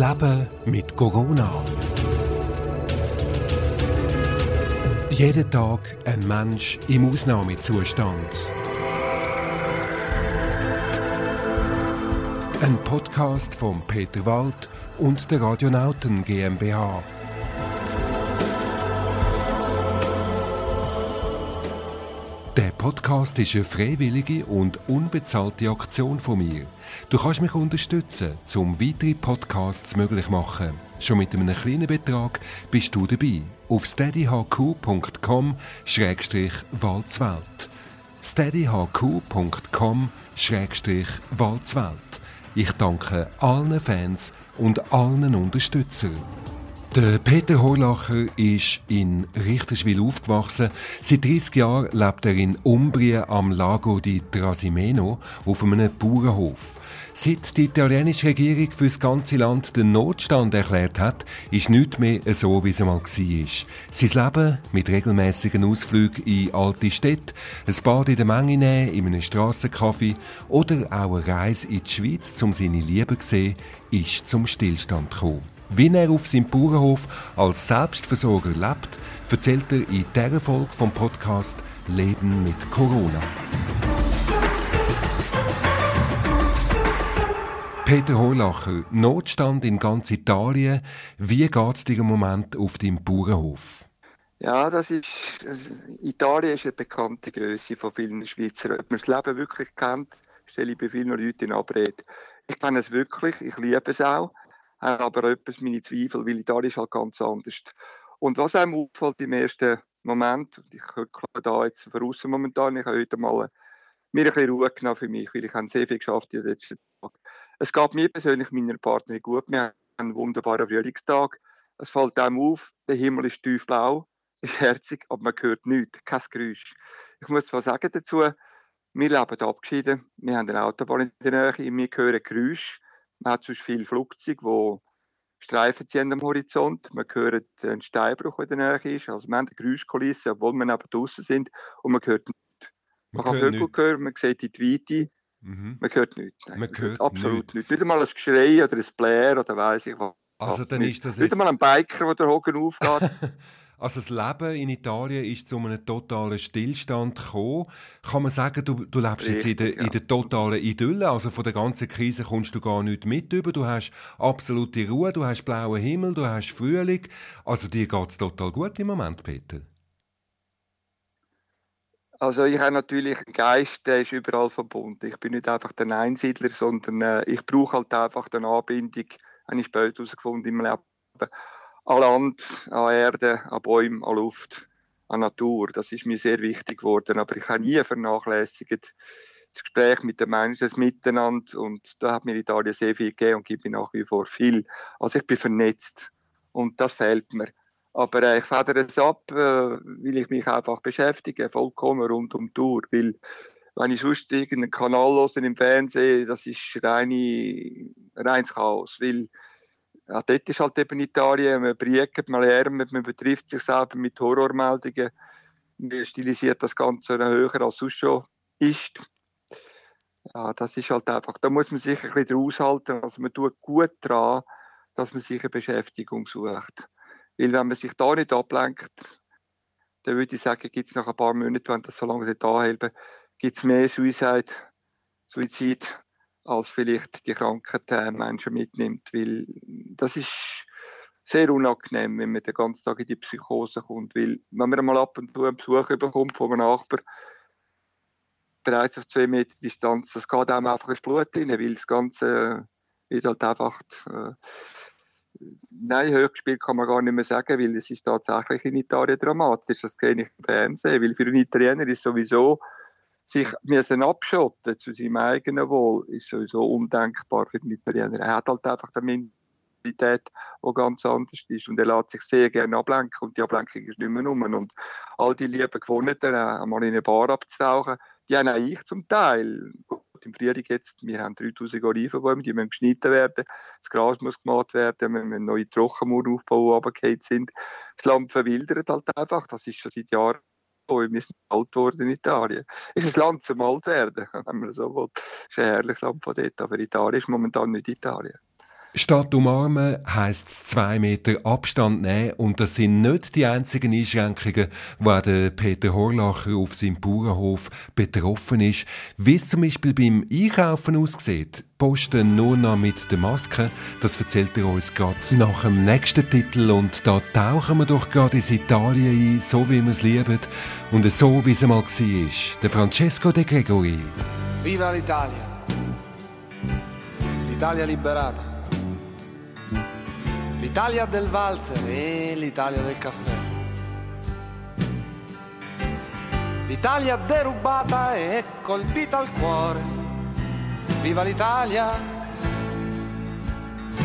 Leben mit Corona. Jeden Tag ein Mensch im Ausnahmezustand. Ein Podcast von Peter Wald und der Radionauten GmbH. Podcast ist eine freiwillige und unbezahlte Aktion von mir. Du kannst mich unterstützen, um weitere Podcasts möglich zu machen. Schon mit einem kleinen Betrag bist du dabei. Auf steadyhq.com-walzwelt. steadyhq.com-walzwelt. Ich danke allen Fans und allen Unterstützern. Der Peter Horlacher ist in Richterswil aufgewachsen. Seit 30 Jahren lebt er in Umbrien am Lago di Trasimeno auf einem Bauernhof. Seit die italienische Regierung für das ganze Land den Notstand erklärt hat, ist nichts mehr so, wie es einmal war. Sein Leben mit regelmäßigen Ausflügen in alte Städte, ein Bad in der Menge nehmen, in einem Strassencafé oder auch eine Reise in die Schweiz, um seine Liebe zu sehen, ist zum Stillstand gekommen. Wie er auf seinem Bauernhof als Selbstversorger lebt, erzählt er in dieser Folge vom Podcast Leben mit Corona. Peter Horlacher, Notstand in ganz Italien. Wie geht es dir im Moment auf deinem Bauernhof? Ja, das ist, Italien ist eine bekannte Größe von vielen Schweizern. Ob man das Leben wirklich kennt, stelle ich bei vielen Leuten in Abrede. Ich kenne es wirklich, ich liebe es auch habe aber etwas meine Zweifel, weil Italien ist halt ganz anders. Und was einem auffällt im ersten Moment, ich höre da jetzt voraus momentan, ich habe heute mal mir ein bisschen Ruhe genommen für mich, weil ich habe sehr viel geschafft in den letzten Tagen. Es geht mir persönlich, meiner Partnerin gut, wir haben einen wunderbaren Frühlingstag. Es fällt einem auf, der Himmel ist tiefblau, ist herzig, aber man hört nichts, kein Geräusch. Ich muss zwar sagen dazu, wir leben abgeschieden, wir haben eine Autobahn in der Nähe, wir hören Geräusche, man hat sonst viele Flugzeuge, die Streifen ziehen am Horizont. Man hört einen Steinbruch, der in der Nähe ist. Also man hat eine Geräuschkulisse, obwohl wir neben draußen sind. Und man hört nichts. Man, man kann Vögel hören, man sieht die Weite. Mhm. Man hört nichts. Nein, man, man hört absolut nichts. Nicht. nicht einmal ein Geschrei oder ein Blär oder weiss ich was. Also dann ist das jetzt... Nicht einmal ein Biker, der der Hocken aufgeht. Also das Leben in Italien ist zu einem totalen Stillstand gekommen. Kann man sagen, du, du lebst jetzt in der, ja. in der totalen Idylle, also von der ganzen Krise kommst du gar nicht mit über. Du hast absolute Ruhe, du hast blauen Himmel, du hast Frühling. Also dir geht es total gut im Moment, Peter. Also ich habe natürlich einen Geist, der ist überall verbunden. Ich bin nicht einfach der Einsiedler, sondern äh, ich brauche halt einfach eine Anbindung, habe ich später herausgefunden im Leben an Land, an Erde, an Bäumen, an Luft, an Natur. Das ist mir sehr wichtig geworden. Aber ich habe nie vernachlässigt das Gespräch mit den Menschen, das Miteinander. Und da hat mir Italien sehr viel gegeben und gibt mir nach wie vor viel. Also ich bin vernetzt. Und das fehlt mir. Aber äh, ich federe es ab, äh, weil ich mich einfach beschäftige, vollkommen rund um die Tour. Weil, wenn ich sonst irgendeinen Kanal höre im Fernsehen, das ist reine, reines Chaos. Weil ja, dort ist halt eben Italien, man briegt, man lernt, man betrifft sich selber mit Horrormeldungen, man stilisiert das Ganze höher als sonst schon ist. Ja, das ist halt einfach, da muss man sich ein bisschen aushalten, also man tut gut daran, dass man sich eine Beschäftigung sucht. Weil wenn man sich da nicht ablenkt, dann würde ich sagen, gibt es nach ein paar Monaten, wenn das so lange anhält, gibt es mehr Suicide, Suizid als vielleicht die Krankheit Menschen mitnimmt, weil das ist sehr unangenehm, wenn man den ganzen Tag in die Psychose kommt, weil wenn man mal ab und zu einen Besuch bekommt von einem Nachbar, bereits auf zwei Meter Distanz, das geht einem einfach ins Blut rein, weil das Ganze ist halt einfach, äh, nein, Höchstspiel kann man gar nicht mehr sagen, weil es ist tatsächlich in Italien dramatisch, das kenne ich im Fernsehen, weil für einen Italiener ist sowieso sich müssen abschotten zu seinem eigenen Wohl, ist sowieso undenkbar für den Italiener. Er hat halt einfach eine Mentalität, die ganz anders ist und er lässt sich sehr gerne ablenken und die Ablenkung ist nicht mehr rum. Und all die lieben Gewohnheiten, einmal in eine Bar abzutauchen, die haben auch ich zum Teil. Gut, im Frühling jetzt, wir haben 3000 Olivenbäume, die müssen geschnitten werden, das Gras muss gemacht werden, wir müssen neue Trockenmauern aufbauen, die runtergefallen sind. Das Land verwildert halt einfach, das ist schon seit Jahren sind alt worden in Italien. Ist ein Land zum alt werden, wenn man so will. Es ist ein herrliches Land von dort, aber Italien ist momentan nicht Italien. Statt umarmen heisst es zwei Meter Abstand nehmen und das sind nicht die einzigen Einschränkungen, wo der Peter Horlacher auf seinem Bauernhof betroffen ist. Wie es zum Beispiel beim Einkaufen aussieht, posten nur noch mit der Maske, das erzählt er uns gerade nach dem nächsten Titel und da tauchen wir doch gerade ins Italien ein, so wie wir es lieben und so wie es einmal war. Der Francesco De Gregori. Viva l'Italia! L'Italia liberata! l'Italia del valzer e l'Italia del caffè. L'Italia derubata e colpita al cuore. Viva l'Italia,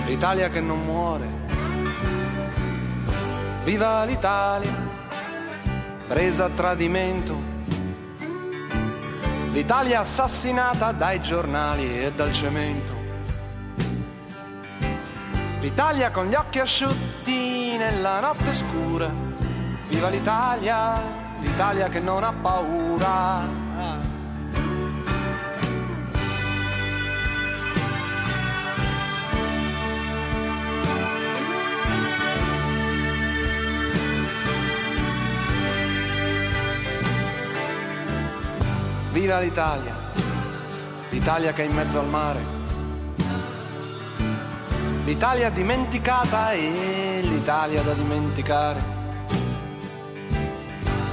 l'Italia che non muore. Viva l'Italia, presa a tradimento. L'Italia assassinata dai giornali e dal cemento. L'Italia con gli occhi asciutti nella notte scura. Viva l'Italia, l'Italia che non ha paura. Viva l'Italia, l'Italia che è in mezzo al mare l'Italia dimenticata e l'Italia da dimenticare.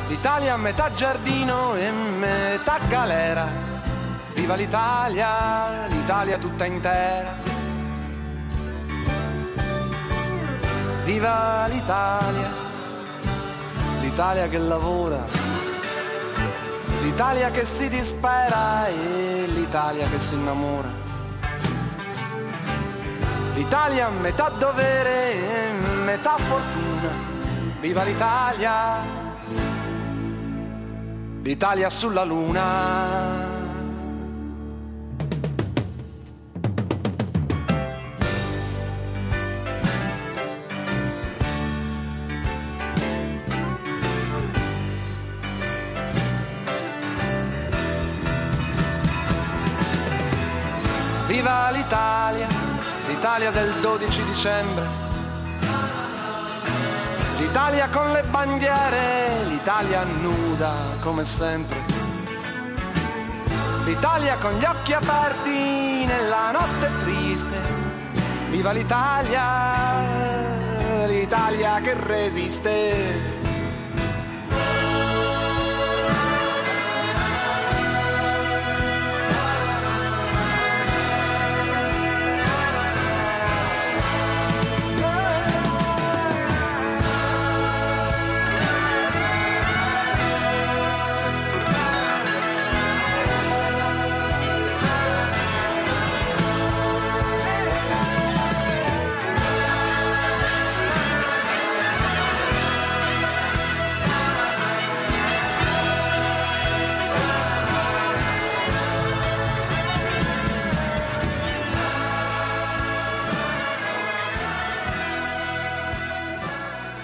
L'Italia metà giardino e metà galera. Viva l'Italia, l'Italia tutta intera. Viva l'Italia, l'Italia che lavora. L'Italia che si dispera e l'Italia che si innamora. L'Italia metà dovere metà fortuna. Viva l'Italia! L'Italia sulla luna. Viva l'Italia! l'Italia del 12 dicembre. L'Italia con le bandiere, l'Italia nuda come sempre. L'Italia con gli occhi aperti nella notte triste. Viva l'Italia, l'Italia che resiste.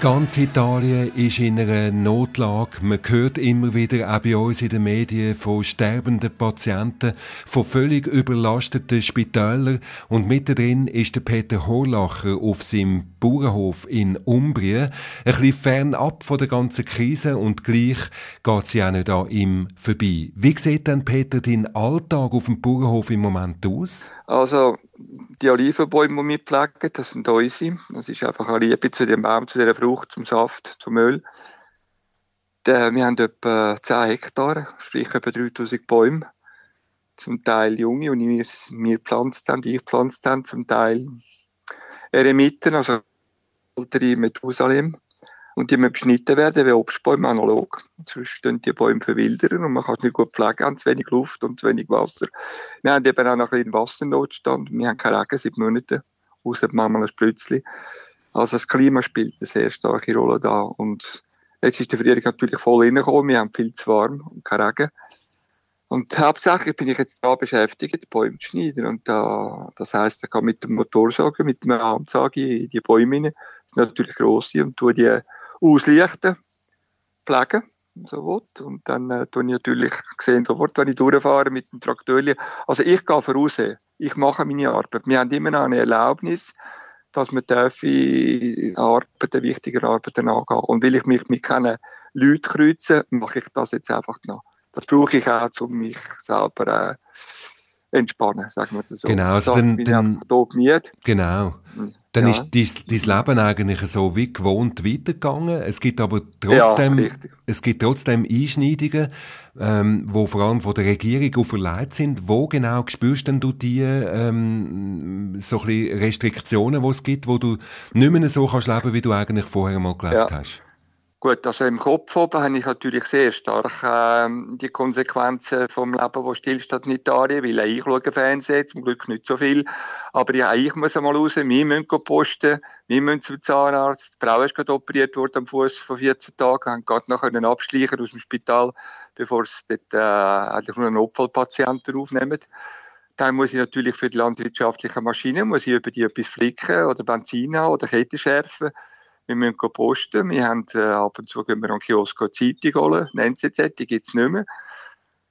Ganz Italien ist in einer Notlage. Man hört immer wieder, auch bei uns in den Medien, von sterbenden Patienten, von völlig überlasteten Spitälern. Und mittendrin ist der Peter Horlacher auf seinem Bauernhof in Umbrien. Ein bisschen fernab von der ganzen Krise und gleich geht sie auch nicht an ihm vorbei. Wie sieht denn, Peter, dein Alltag auf dem Bauernhof im Moment aus? Also, die Olivenbäume, die wir pflegen, das sind unsere. Das ist einfach eine Liebe zu dem Baum, zu dieser Frucht, zum Saft, zum Öl. Wir haben etwa 10 Hektar, sprich etwa 3000 Bäume. Zum Teil junge, und wir, wir pflanzt haben, ich pflanzt haben, zum Teil Eremiten, also ältere Methusalem. Und die müssen geschnitten werden wie Obstbäume analog. Sonst stehen die Bäume verwildern und man kann es nicht gut pflegen, haben zu wenig Luft und zu wenig Wasser. Wir haben eben auch noch ein bisschen Wassernotstand. Wir haben keinen Regen seit Monaten, außer manchmal ein Spritzli. Also das Klima spielt eine sehr starke Rolle da. Und jetzt ist der Frühling natürlich voll reingekommen. Wir haben viel zu warm und kein Regen. Und hauptsächlich bin ich jetzt da beschäftigt, Bäume zu schneiden. Und da, das heisst, ich kann mit dem Motorsäge, mit dem Armsage in die Bäume rein. Das sind natürlich grosse und tue die auslichten, pflegen. so will. Und dann äh, tue ich natürlich gesehen, wo wenn ich durchfahre mit dem Traktor. Also ich gehe voraus. Ich mache meine Arbeit. Wir haben immer noch eine Erlaubnis, dass man dürfen Arbeiten, wichtige Arbeiten angehen. Und will ich mich mit keinen Leuten kreuzen, mache ich das jetzt einfach noch. Das brauche ich auch, um mich selber äh, entspannen, sagen wir so. Genau, also dann, dann, ich Genau. Dann Ja. ist dein, dein Leben eigentlich so wie gewohnt weitergegangen. Es gibt aber trotzdem, Ja, es gibt trotzdem Einschneidungen, ähm, wo vor allem von der Regierung auferlegt sind. Wo genau spürst denn du die ähm, so ein bisschen Restriktionen, die es gibt, wo du nicht mehr so kannst leben, wie du eigentlich vorher mal gelebt Ja. hast? Gut, also im Kopf oben habe ich natürlich sehr stark ähm, die Konsequenzen vom Leben, wo stillsteht, nicht Italien, weil auch ich schaue Fernsehen, zum Glück nicht so viel. Aber ja, ich muss einmal raus, wir müssen posten, wir müssen zum Zahnarzt. Die Frau ist gerade operiert worden am Fuß vor 14 Tagen, haben gerade noch können abschleichen aus dem Spital, bevor sie dort äh, eigentlich nur einen Notfallpatienten aufnehmen. Dann muss ich natürlich für die landwirtschaftlichen Maschinen, muss ich über die etwas flicken oder Benzin haben oder Kette schärfen. Wir müssen posten. Wir haben, äh, ab und zu gehen wir an den Kiosk eine Zeitung holen, eine NZZ, die gibt's nicht mehr.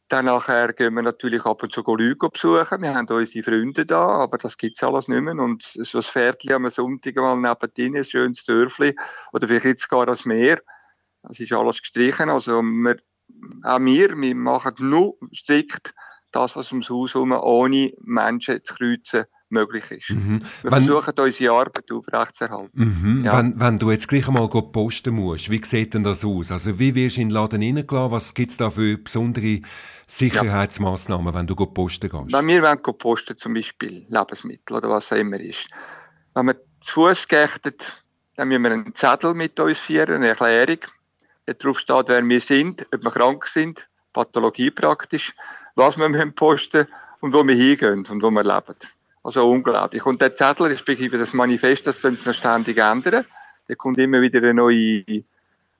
Dann nachher gehen wir natürlich ab und zu Leute besuchen. Wir haben unsere Freunde da, aber das gibt's alles nicht mehr. Und so ein Pferdchen am Sonntag mal nebendin, ein schönes Dörfli, oder vielleicht jetzt gar das Meer. Das ist alles gestrichen. Also wir, auch wir, wir machen nur strikt das, was ums Haus herum ohne Menschen zu kreuzen möglich ist. Mhm. Wir Wenn- versuchen unsere Arbeit aufrechtzuerhalten. Mhm. Ja. Wenn, wenn du jetzt gleich einmal posten musst, wie sieht denn das aus? Also wie wirst du in den Laden reingelassen? Was gibt's da für besondere Sicherheitsmaßnahmen, wenn du posten gehst? Wenn wir wollen posten, zum Beispiel Lebensmittel oder was auch immer ist, wenn wir zu Fuß gächtet, dann müssen wir einen Zettel mit uns führen, eine Erklärung. Da drauf steht, wer wir sind, ob wir krank sind, Pathologie praktisch, was wir posten und wo wir hingehen und wo wir leben. Also unglaublich. Und der Zettel, respektive das Manifest, das können sie noch ständig ändern. Da kommt immer wieder ein neuer,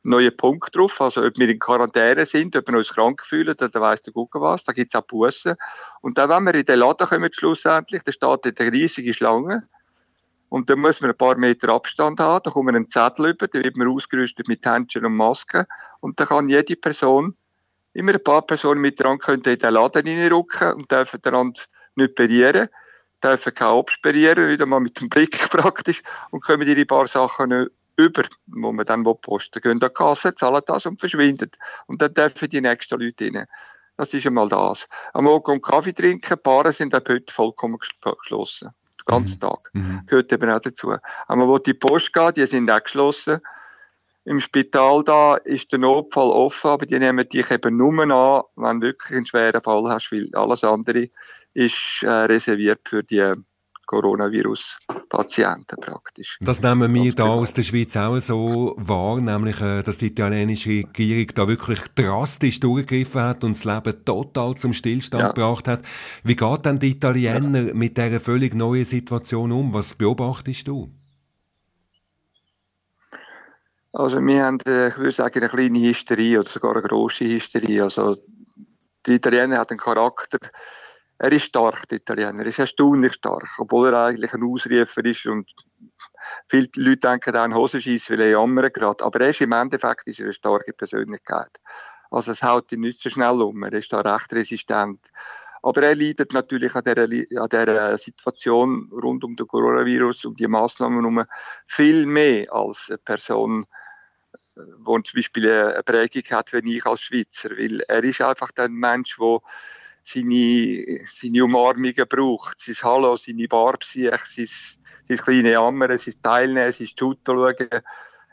neuer Punkt drauf. Also, ob wir in Quarantäne sind, ob wir uns krank fühlen, dann weiss der Gucker was. Da gibt's auch Bussen. Und dann, wenn wir in den Laden kommen, schlussendlich, da steht eine riesige Schlange. Und dann muss man ein paar Meter Abstand haben. Da kommt einen Zettel über, da wird man ausgerüstet mit Händchen und Masken. Und da kann jede Person, immer ein paar Personen mit dran, können in den Laden reinrücken und dürfen anderen nicht berühren, dürfen keinen absperrieren, wieder mal mit dem Blick praktisch, und kommen ihre paar Sachen über, wo man dann posten will. Gehen an die Kasse, zahlen das und verschwinden. Und dann dürfen die nächsten Leute rein. Das ist einmal das. Am Morgen Kaffee trinken, Baren sind ab heute vollkommen ges- geschlossen. Den ganzen Tag. Mhm. Gehört eben auch dazu. Aber wo die Post geht, die sind auch geschlossen. Im Spital da ist der Notfall offen, aber die nehmen dich eben nur an, wenn du wirklich einen schweren Fall hast, weil alles andere ist äh, reserviert für die Coronavirus-Patienten praktisch. Das nehmen wir da aus der Schweiz auch so wahr, nämlich, äh, dass die italienische Regierung da wirklich drastisch durchgegriffen hat und das Leben total zum Stillstand Ja. gebracht hat. Wie geht denn die Italiener mit dieser völlig neuen Situation um? Was beobachtest du? Also wir haben, äh, ich würde sagen, eine kleine Hysterie oder sogar eine grosse Hysterie. Also die Italiener hat einen Charakter, er ist stark, der Italiener, er ist erstaunlich stark, obwohl er eigentlich ein Ausrufer ist und viele Leute denken auch an Hosenscheiss, weil er jammert gerade. Aber er ist im Endeffekt ist er eine starke Persönlichkeit. Also es haut ihn nicht so schnell um, er ist da recht resistent. Aber er leidet natürlich an dieser, an dieser Situation rund um den Coronavirus und die Massnahmen um viel mehr als eine Person, äh, wo zum Beispiel eine Prägung hat, wie ich als Schweizer. Weil er ist einfach ein Mensch, der seine, seine Umarmungen braucht, sein Hallo, seine Barbsiech, sein, sein kleine Jammern, sein Teilnehmen, sein Tuto schauen.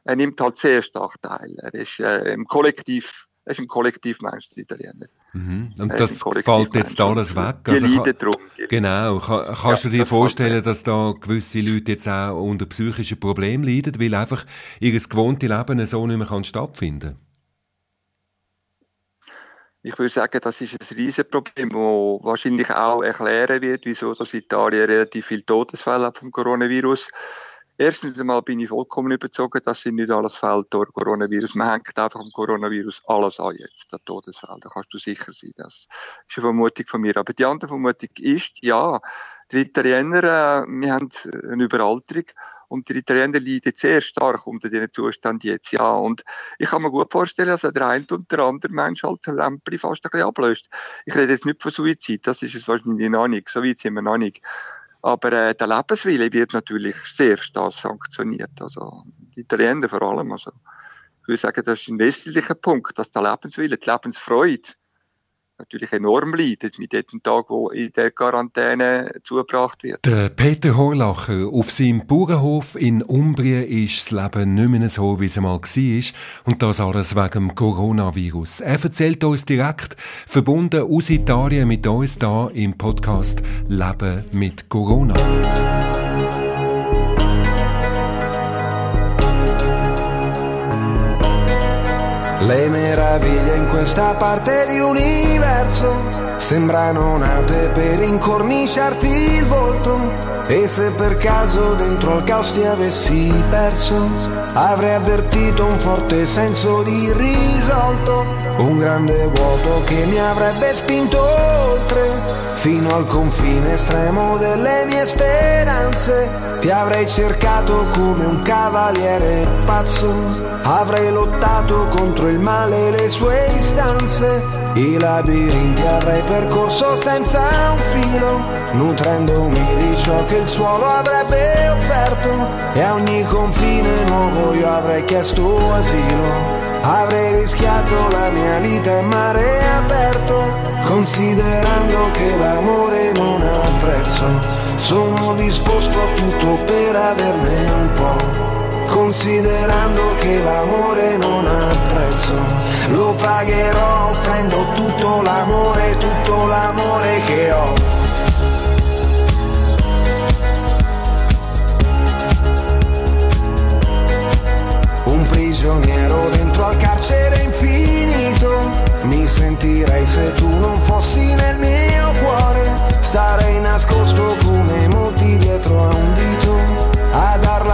Er nimmt halt sehr stark teil. Er ist äh, im Kollektiv, er ist ein Kollektivmensch, der Italiener. Mhm. Und Er das fällt jetzt alles weg. Die Also, leiden drum. Genau. Ka- Kannst Ja, du dir das vorstellen, dass da gewisse Leute jetzt auch unter psychischen Problemen leiden, weil einfach ihr gewohnte Leben so nicht mehr kann stattfinden Ich würde sagen, das ist ein Riesenproblem, das wahrscheinlich auch erklären wird, wieso das Italien relativ viele Todesfälle vom Coronavirus. Erstens einmal bin ich vollkommen überzeugt, dass sie nicht alles fällt durch Coronavirus. Man hängt einfach am Coronavirus alles an jetzt, der Todesfall. Da kannst du sicher sein. Das ist eine Vermutung von mir. Aber die andere Vermutung ist, ja, die Italiener, äh, wir haben eine Überalterung Und die Italiener leiden sehr stark unter diesen Zustand jetzt, ja. Und ich kann mir gut vorstellen, dass der eine und der andere Mensch halt Lämpchen fast ein bisschen ablöst. Ich rede jetzt nicht von Suizid, das ist es wahrscheinlich noch nicht, so weit sind wir noch nicht. Aber äh, der Lebenswille wird natürlich sehr stark sanktioniert. Also die Italiener vor allem. Also ich würde sagen, das ist ein wesentlicher Punkt, dass der Lebenswille, die Lebensfreude natürlich enorm leidet mit jedem Tag, wo in der Quarantäne zugebracht wird. Der Peter Horlacher, auf seinem Bauernhof in Umbrien ist das Leben nicht mehr so, wie es einmal war. Und das alles wegen dem Coronavirus. Er erzählt uns direkt, verbunden aus Italien mit uns da im Podcast Leben mit Corona. Le meraviglie in questa parte di universo sembrano nate per incorniciarti il volto. E se per caso dentro al caos ti avessi perso, avrei avvertito un forte senso di risolto. Un grande vuoto che mi avrebbe spinto oltre, fino al confine estremo delle mie speranze. Ti avrei cercato come un cavaliere pazzo, avrei lottato contro il male e le sue istanze. I labirinti avrei percorso senza un filo, nutrendomi di ciò che il suolo avrebbe offerto. E a ogni confine nuovo io avrei chiesto asilo. Avrei rischiato la mia vita in mare aperto, considerando che l'amore non ha prezzo. Sono disposto a tutto per averne un po'. Considerando che l'amore non ha prezzo, lo pagherò offrendo tutto l'amore, tutto l'amore che ho. Un prigioniero dentro al carcere infinito, mi sentirei se tu non fossi nel mio cuore, starei nascosto come molti dietro a un dito, a darla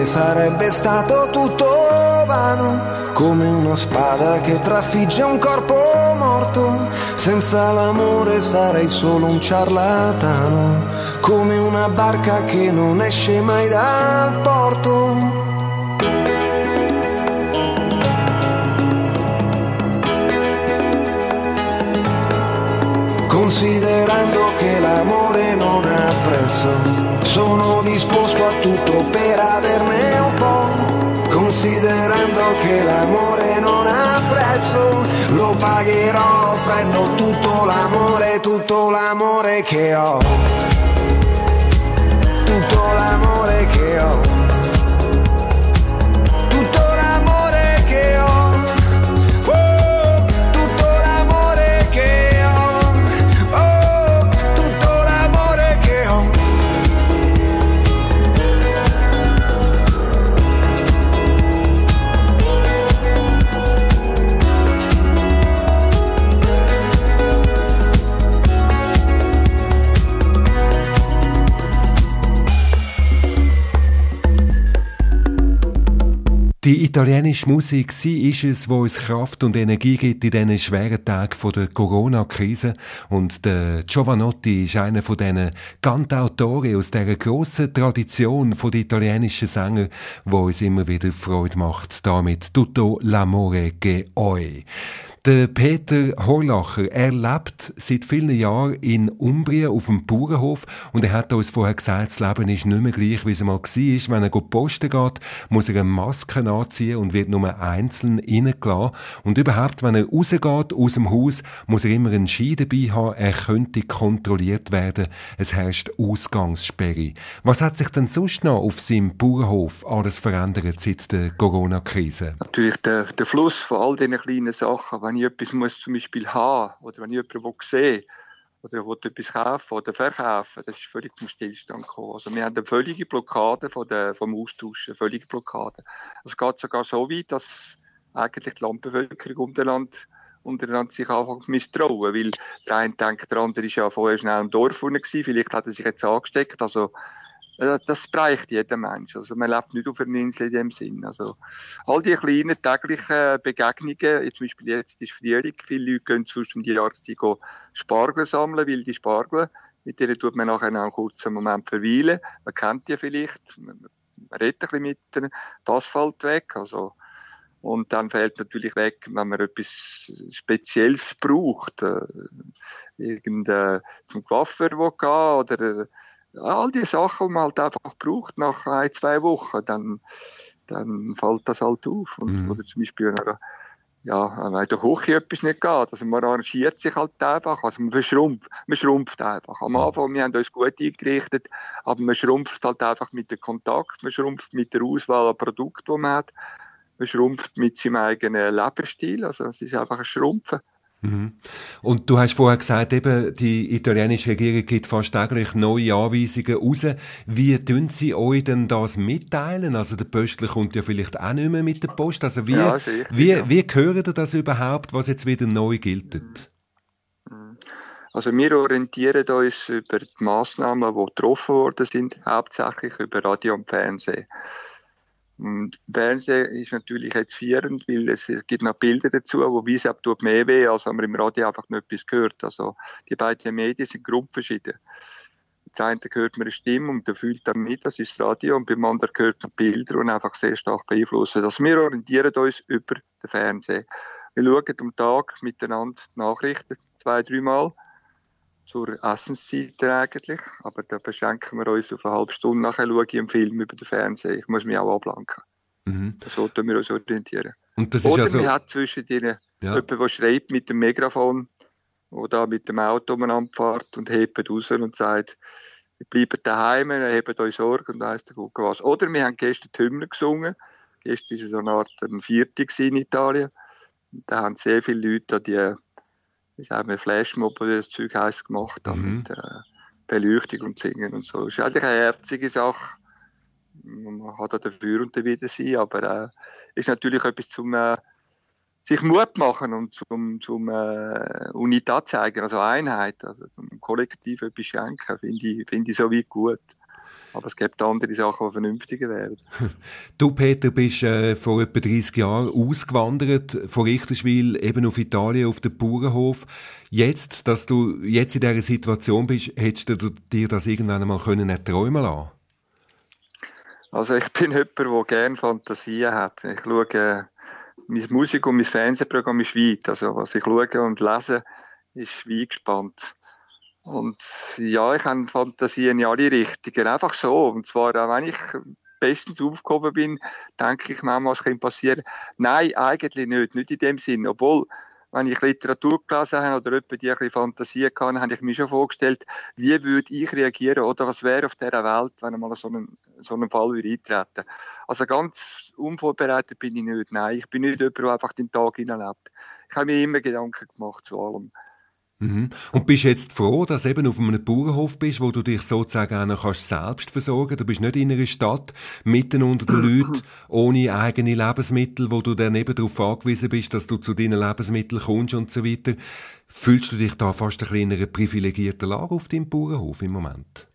Te sarebbe stato tutto vano, come una spada che trafigge un corpo morto. Senza l'amore sarei solo un ciarlatano, come una barca che non esce mai dal porto. Considerando che l'amore non ha prezzo, sono disposto a tutto per averne un po'. Considerando che l'amore non ha prezzo, lo pagherò offrendo tutto l'amore, tutto l'amore che ho. Tutto l'amore che ho. Italienische Musik, sie ist es, wo uns Kraft und Energie gibt in diesen schweren Tagen der Corona-Krise. Und der Giovanotti ist einer von diesen Cantautoren aus dieser grossen Tradition von den italienischen Sängern, wo uns immer wieder Freude macht. Damit Tutto l'amore che oi. Der Peter Horlacher, er lebt seit vielen Jahren in Umbrien auf dem Bauernhof und er hat uns vorher gesagt, das Leben ist nicht mehr gleich, wie es mal war. Wenn er posten geht, muss er eine Maske anziehen und wird nur einzeln reingelassen. Und überhaupt, wenn er rausgeht aus dem Haus, muss er immer einen Ski dabei haben, er könnte kontrolliert werden. Es herrscht Ausgangssperre. Was hat sich denn sonst noch auf seinem Bauernhof alles verändert seit der Corona-Krise? Natürlich der, der Fluss von all diesen kleinen Sachen wenn ich etwas muss zum Beispiel haben oder wenn ich jemanden sehe oder will etwas kaufen oder verkaufen, das ist völlig zum Stillstand gekommen. Also wir haben eine völlige Blockade von der, vom Austausch, völlige Blockade. Es geht sogar so weit, dass eigentlich die Landbevölkerung untereinander, untereinander sich einfach misstrauen, weil der eine denkt, der andere ist ja vorher schnell im Dorf gewesen, vielleicht hat er sich jetzt angesteckt, also das bereicht jeder Mensch. Also man lebt nicht auf einer Insel in dem Sinn. Also all die kleinen täglichen Begegnungen, zum Beispiel jetzt ist Frühling, viele Leute gehen sonst um die Jahreszeit Spargel sammeln, weil die Spargel, mit denen tut man nachher einen kurzen Moment verweilen. Man kennt die vielleicht, man redet ein bisschen mit dem Asphalt weg, also und dann fällt natürlich weg, wenn man etwas Spezielles braucht, äh, irgendein zum Coiffeur gehen oder all die Sachen, die man halt einfach braucht nach ein, zwei Wochen, dann, dann fällt das halt auf. Und, mhm. Oder zum Beispiel, ja, wenn der Hochie etwas nicht geht, also man arrangiert sich halt einfach, also man verschrumpft, man schrumpft einfach. Am Anfang, wir haben uns gut eingerichtet, aber man schrumpft halt einfach mit dem Kontakt, man schrumpft mit der Auswahl an Produkten, die man hat, man schrumpft mit seinem eigenen Lebensstil, also es ist einfach ein Schrumpfen. Mhm. Und du hast vorher gesagt, eben, die italienische Regierung gibt fast täglich neue Anweisungen raus. Wie tun sie euch denn das mitteilen? Also der Postler kommt ja vielleicht auch nicht mehr mit der Post. Also wie, ja, wie, ja. wie hören ihr das überhaupt, was jetzt wieder neu gilt? Also wir orientieren uns über die Massnahmen, die getroffen worden sind, hauptsächlich über Radio und Fernsehen. Und Fernsehen ist natürlich jetzt führend, weil es, es gibt noch Bilder dazu, wo weisen, ob tut mehr weh, als wenn man im Radio einfach nicht etwas gehört. Also, die beiden Medien sind grundverschieden. Das eine hört man eine Stimme und der fühlt dann mit, das ist das Radio, und beim anderen hört man Bilder und einfach sehr stark beeinflussen. Also wir orientieren uns über den Fernsehen. Wir schauen am Tag miteinander die Nachrichten zwei, dreimal zur Essenszeit eigentlich. Aber da beschränken wir uns auf eine halbe Stunde. Nachher schaue ich einen Film über den Fernseher. Ich muss mich auch ablenken. Mhm. So tun wir uns orientieren. Und das Oder ist also... man hat zwischen denen ja. jemanden, der schreibt mit dem Megafon, der da mit dem Auto umeinander fährt und hebt raus und sagt, wir bleiben daheim, haben euch Sorge und weiss Gucke was. Oder wir haben gestern die Hymne gesungen. Gestern war so eine Art ein Vierte in Italien. Da haben sehr viele Leute die ich habe mir Flashmob oder das Zeug heiß gemacht mhm. mit äh, Beleuchtung und Singen und so. Ist eigentlich eine herzige Sache. Man hat auch dafür und wieder sein, aber äh, ist natürlich etwas zum äh, sich Mut machen und zum, zum äh, Unität zeigen, also Einheit, also zum Kollektiv etwas schenken, finde ich, finde ich so weit gut. Aber es gibt andere Sachen, die vernünftiger wären. Du, Peter, bist äh, vor etwa 30 Jahren ausgewandert von Richterswil eben auf Italien, auf den Bauernhof. Jetzt, dass du jetzt in dieser Situation bist, hättest du dir das irgendwann einmal können erträumen lassen Also ich bin jemand, der gerne Fantasien hat. Ich schaue, äh, meine Musik und mein Fernsehprogramm ist weit. Also was ich schaue und lese, ist weit gespannt. Und ja, ich habe Fantasien in alle Richtungen. Einfach so. Und zwar, wenn ich bestens aufgehoben bin, denke ich manchmal, was kann passieren. Nein, eigentlich nicht. Nicht in dem Sinn. Obwohl, wenn ich Literatur gelesen habe oder jemand die ein bisschen Fantasie hatte, habe ich mir schon vorgestellt, wie würde ich reagieren oder was wäre auf dieser Welt, wenn einmal so einen, so einen Fall würde eintreten. Also ganz unvorbereitet bin ich nicht. Nein, ich bin nicht jemand, der einfach den Tag hineinlebt. Ich habe mir immer Gedanken gemacht zu allem. Mhm. Und bist jetzt froh, dass du eben auf einem Bauernhof bist, wo du dich sozusagen auch noch kannst selbst versorgen Du bist nicht in einer Stadt, mitten unter den Leuten, ohne eigene Lebensmittel, wo du dann eben darauf angewiesen bist, dass du zu deinen Lebensmitteln kommst und so weiter. Fühlst du dich da fast ein bisschen in einer privilegierten Lage auf deinem Bauernhof im Moment?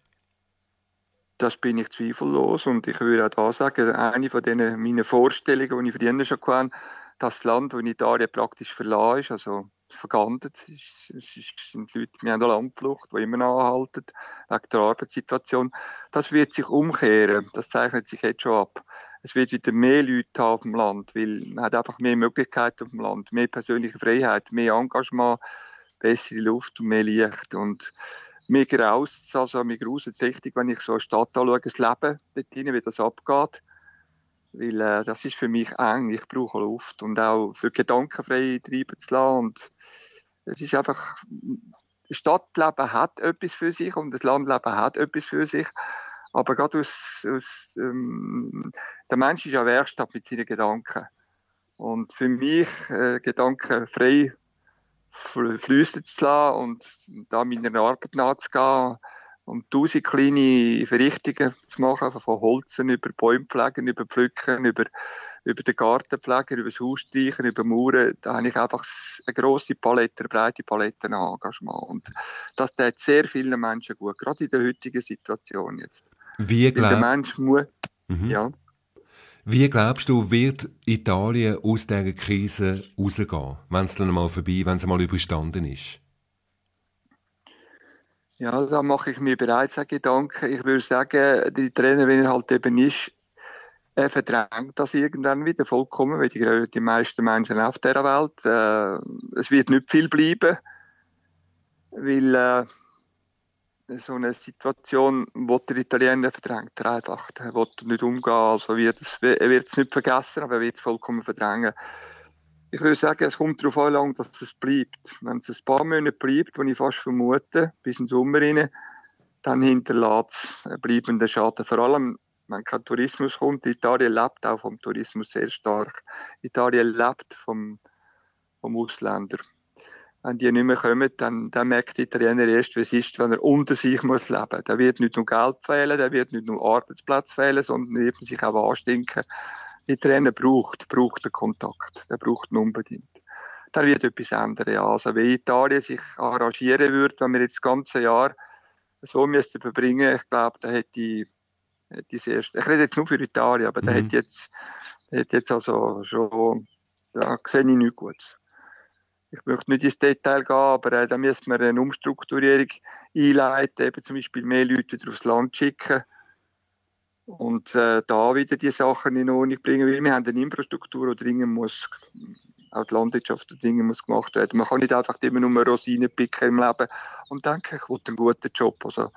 Das bin ich zweifellos und ich würde auch da sagen, eine von denen meinen Vorstellungen, die ich früher schon hatte, dass das Land, das in Italien praktisch verlassen ist, also vergandet. Es, es sind Leute, wir haben eine Landflucht, die immer noch anhalten, wegen der Arbeitssituation. Das wird sich umkehren. Das zeichnet sich jetzt schon ab. es wird wieder mehr Leute haben auf dem Land, weil man hat einfach mehr Möglichkeiten auf dem Land, mehr persönliche Freiheit, mehr Engagement, bessere Luft und mehr Licht und mir graust also mir gruselt richtig, wenn ich so eine Stadt anschaue, das Leben dort drin, wie das abgeht, weil äh, das ist für mich eng, ich brauche Luft. Und auch für Gedankenfrei treiben zu lassen. Und es ist einfach, Stadtleben hat etwas für sich und das Landleben hat etwas für sich. Aber gerade aus, aus ähm, der Mensch ist ja Werkstatt mit seinen Gedanken. Und für mich, äh, Gedanken frei fließen zu lassen und da meiner Arbeit nachzugehen und tausend kleine Verrichtungen zu machen, von Holzen über Bäume pflegen, über Pflücken, über, über den Garten pflegen, über das Haus streichen, über Mauern, da habe ich einfach eine grosse Palette, eine breite Palette an Engagement. Und das tut sehr vielen Menschen gut, gerade in der heutigen Situation jetzt. Wie glaub... der Mensch muss, mhm. ja. Wie glaubst du, wird Italien aus dieser Krise rausgehen, wenn es dann mal vorbei, wenn es mal überstanden ist? Ja, da mache ich mir bereits einen Gedanken. Ich würde sagen, die Trainer, wenn er halt eben ist, er verdrängt das irgendwann wieder vollkommen, weil die, die meisten Menschen auf dieser Welt, äh, es wird nicht viel bleiben, weil äh, so eine Situation, wo der Italiener verdrängt er einfach. Er will nicht umgehen, also wird es, wird es nicht vergessen, aber er wird es vollkommen verdrängen. Ich würde sagen, es kommt darauf an, dass es bleibt. Wenn es ein paar Monate bleibt, was ich fast vermute, bis den Sommer rein, dann hinterlässt es einen bleibenden Schaden. Vor allem, wenn kein Tourismus kommt. Italien lebt auch vom Tourismus sehr stark. Italien lebt vom, vom Ausländer wenn die nicht mehr kommen, dann, dann merkt der Italiener erst, wie es ist, wenn er unter sich muss leben. Da wird nicht nur Geld fehlen, da wird nicht nur Arbeitsplatz fehlen, sondern wird sich auch anstinken. Der Trainer braucht, braucht den Kontakt. Der braucht ihn unbedingt. Da wird etwas ändern, ja. Also, wie Italien sich arrangieren würde, wenn wir jetzt das ganze Jahr so müssten verbringen, ich glaube, da hätte ich, hätte ich erst, ich rede jetzt nur für Italien, aber mhm. da hätte jetzt, da hätte jetzt also schon, da sehe ich nichts Gutes ich möchte nicht ins Detail gehen, aber äh, da müssen wir eine Umstrukturierung einleiten, eben zum Beispiel mehr Leute wieder aufs Land schicken und äh, da wieder die Sachen in Ordnung bringen, weil wir haben eine Infrastruktur, die dringend muss, auch die Landwirtschaft die dringend muss gemacht werden. Man kann nicht einfach immer nur Rosinen picken im Leben und denken, ich will einen guten Job. Also,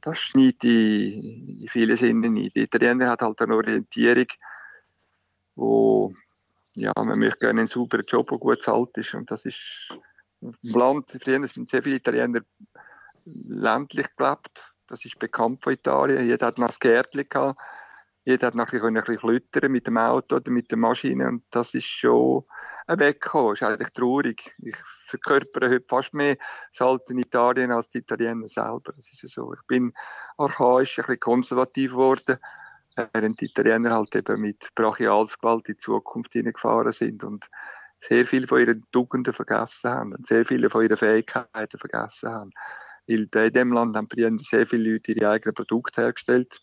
das schneidet in, in vielen Sinnen nicht. Der Italiener hat halt eine Orientierung, wo ja, man möchte gerne einen sauberen Job, der gut zahlt ist. Und das ist dem Land, früher sind sehr viele Italiener ländlich gelebt. Das ist bekannt von Italien. Jeder hat noch ein Gärtchen gehabt. Jeder hat noch ein bisschen klüttern mit dem Auto oder mit der Maschine. Und das ist schon Weggekommen. Das ist eigentlich traurig. Ich verkörpere heute fast mehr das in Italien als die Italiener selber. Das ist so. Ich bin archaisch, ein bisschen konservativ geworden während die Italiener halt eben mit Brachialsgewalt in die Zukunft hineingefahren sind und sehr viel von ihren Tugenden vergessen haben und sehr viele von ihren Fähigkeiten vergessen haben. Weil in dem Land haben sehr viele Leute ihre eigenen Produkte hergestellt,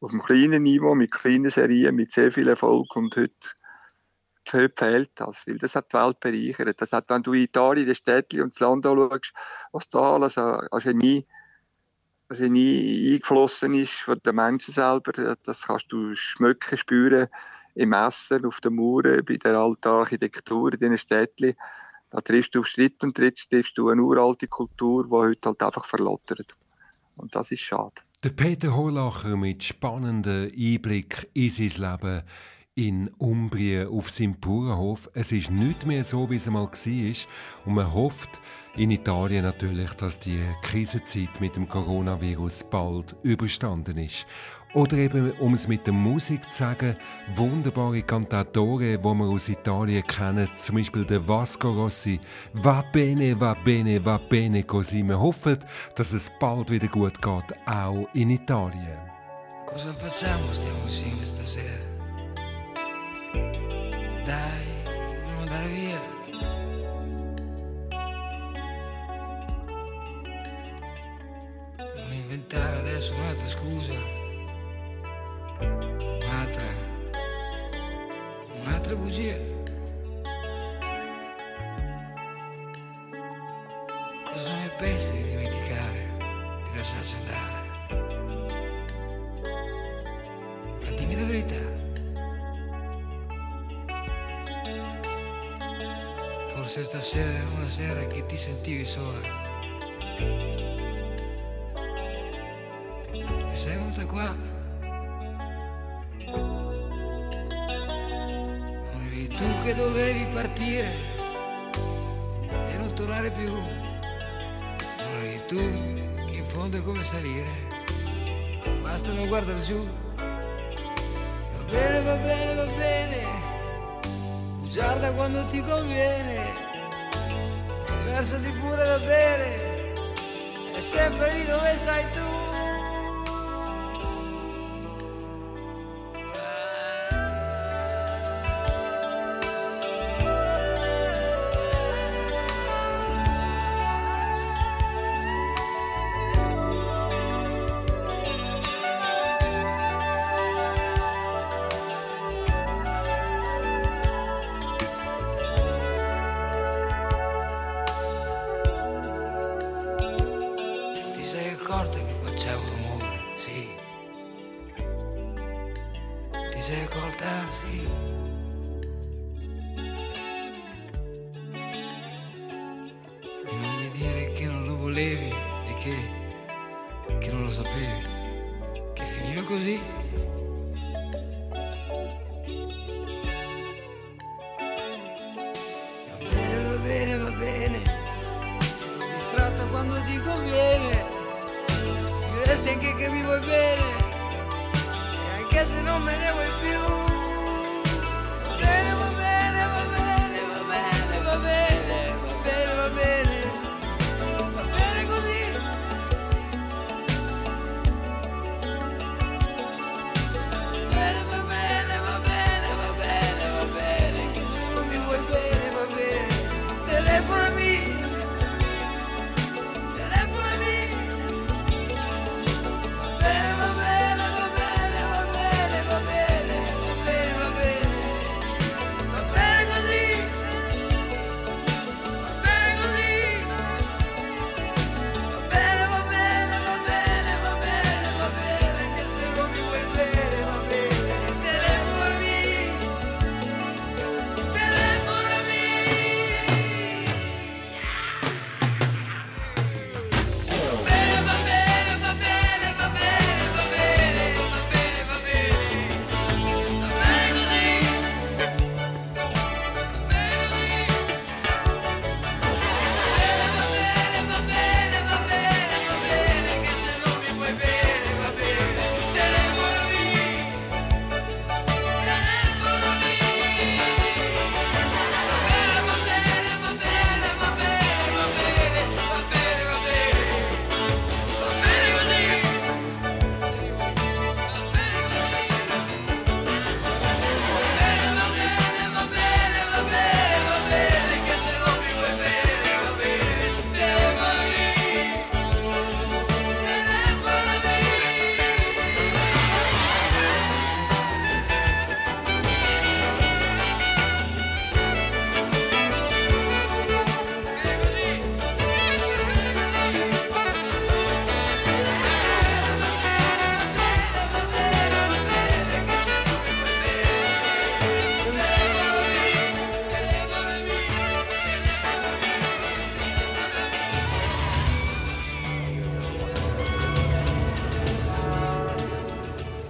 auf einem kleinen Niveau, mit kleinen Serien, mit sehr viel Erfolg und heute heute fehlt das, weil das hat die Welt bereichert. Das hat, wenn du in Italien, das Städtchen und das Land anschaust, was da alles an Genie was nie eingeflossen ist von den Menschen selber. Das kannst du schmecken, spüren im Essen, auf den Mauern, bei der alten Architektur in diesen Städten. Da triffst du auf Schritt und Tritt triffst du eine uralte Kultur, die heute halt einfach verlottert. Und das ist schade. Der Peter Horlacher mit spannendem Einblick in sein Leben in Umbrien auf seinem Bauernhof. Es ist nicht mehr so, wie es einmal war. Und man hofft in Italien natürlich, dass die Krisenzeit mit dem Coronavirus bald überstanden ist. Oder eben, um es mit der Musik zu sagen, wunderbare Cantatore, die wir aus Italien kennen, zum Beispiel der Vasco Rossi. Va bene, va bene, va bene così. Wir hoffen, dass es bald wieder gut geht, auch in Italien. Cosa facciamo stiamo insieme stasera? Dai, andiamo andare via. Non inventare adesso un'altra scusa. altre bugie. Cosa ne pensi di dimenticare, di lasciarci andare? Ma dimmi la verità. Forse stasera è una sera che ti sentivi sola. Che dovevi partire e non tornare più. Non eri tu che in fondo è come salire. Basta non guardare giù. Va bene, va bene, va bene. Guarda quando ti conviene, versati pure da bere, è sempre lì dove sei tu. Resti anche che mi vuoi bene, e anche se non me ne vuoi più.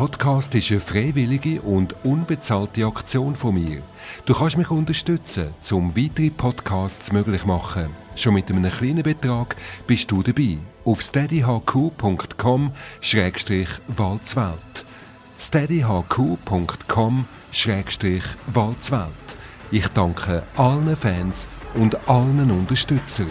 Podcast ist eine freiwillige und unbezahlte Aktion von mir. Du kannst mich unterstützen, um weitere Podcasts möglich zu machen. Schon mit einem kleinen Betrag bist du dabei. Auf steadyhq.com-walzwelt. steadyhq.com-walzwelt. Ich danke allen Fans und allen Unterstützern.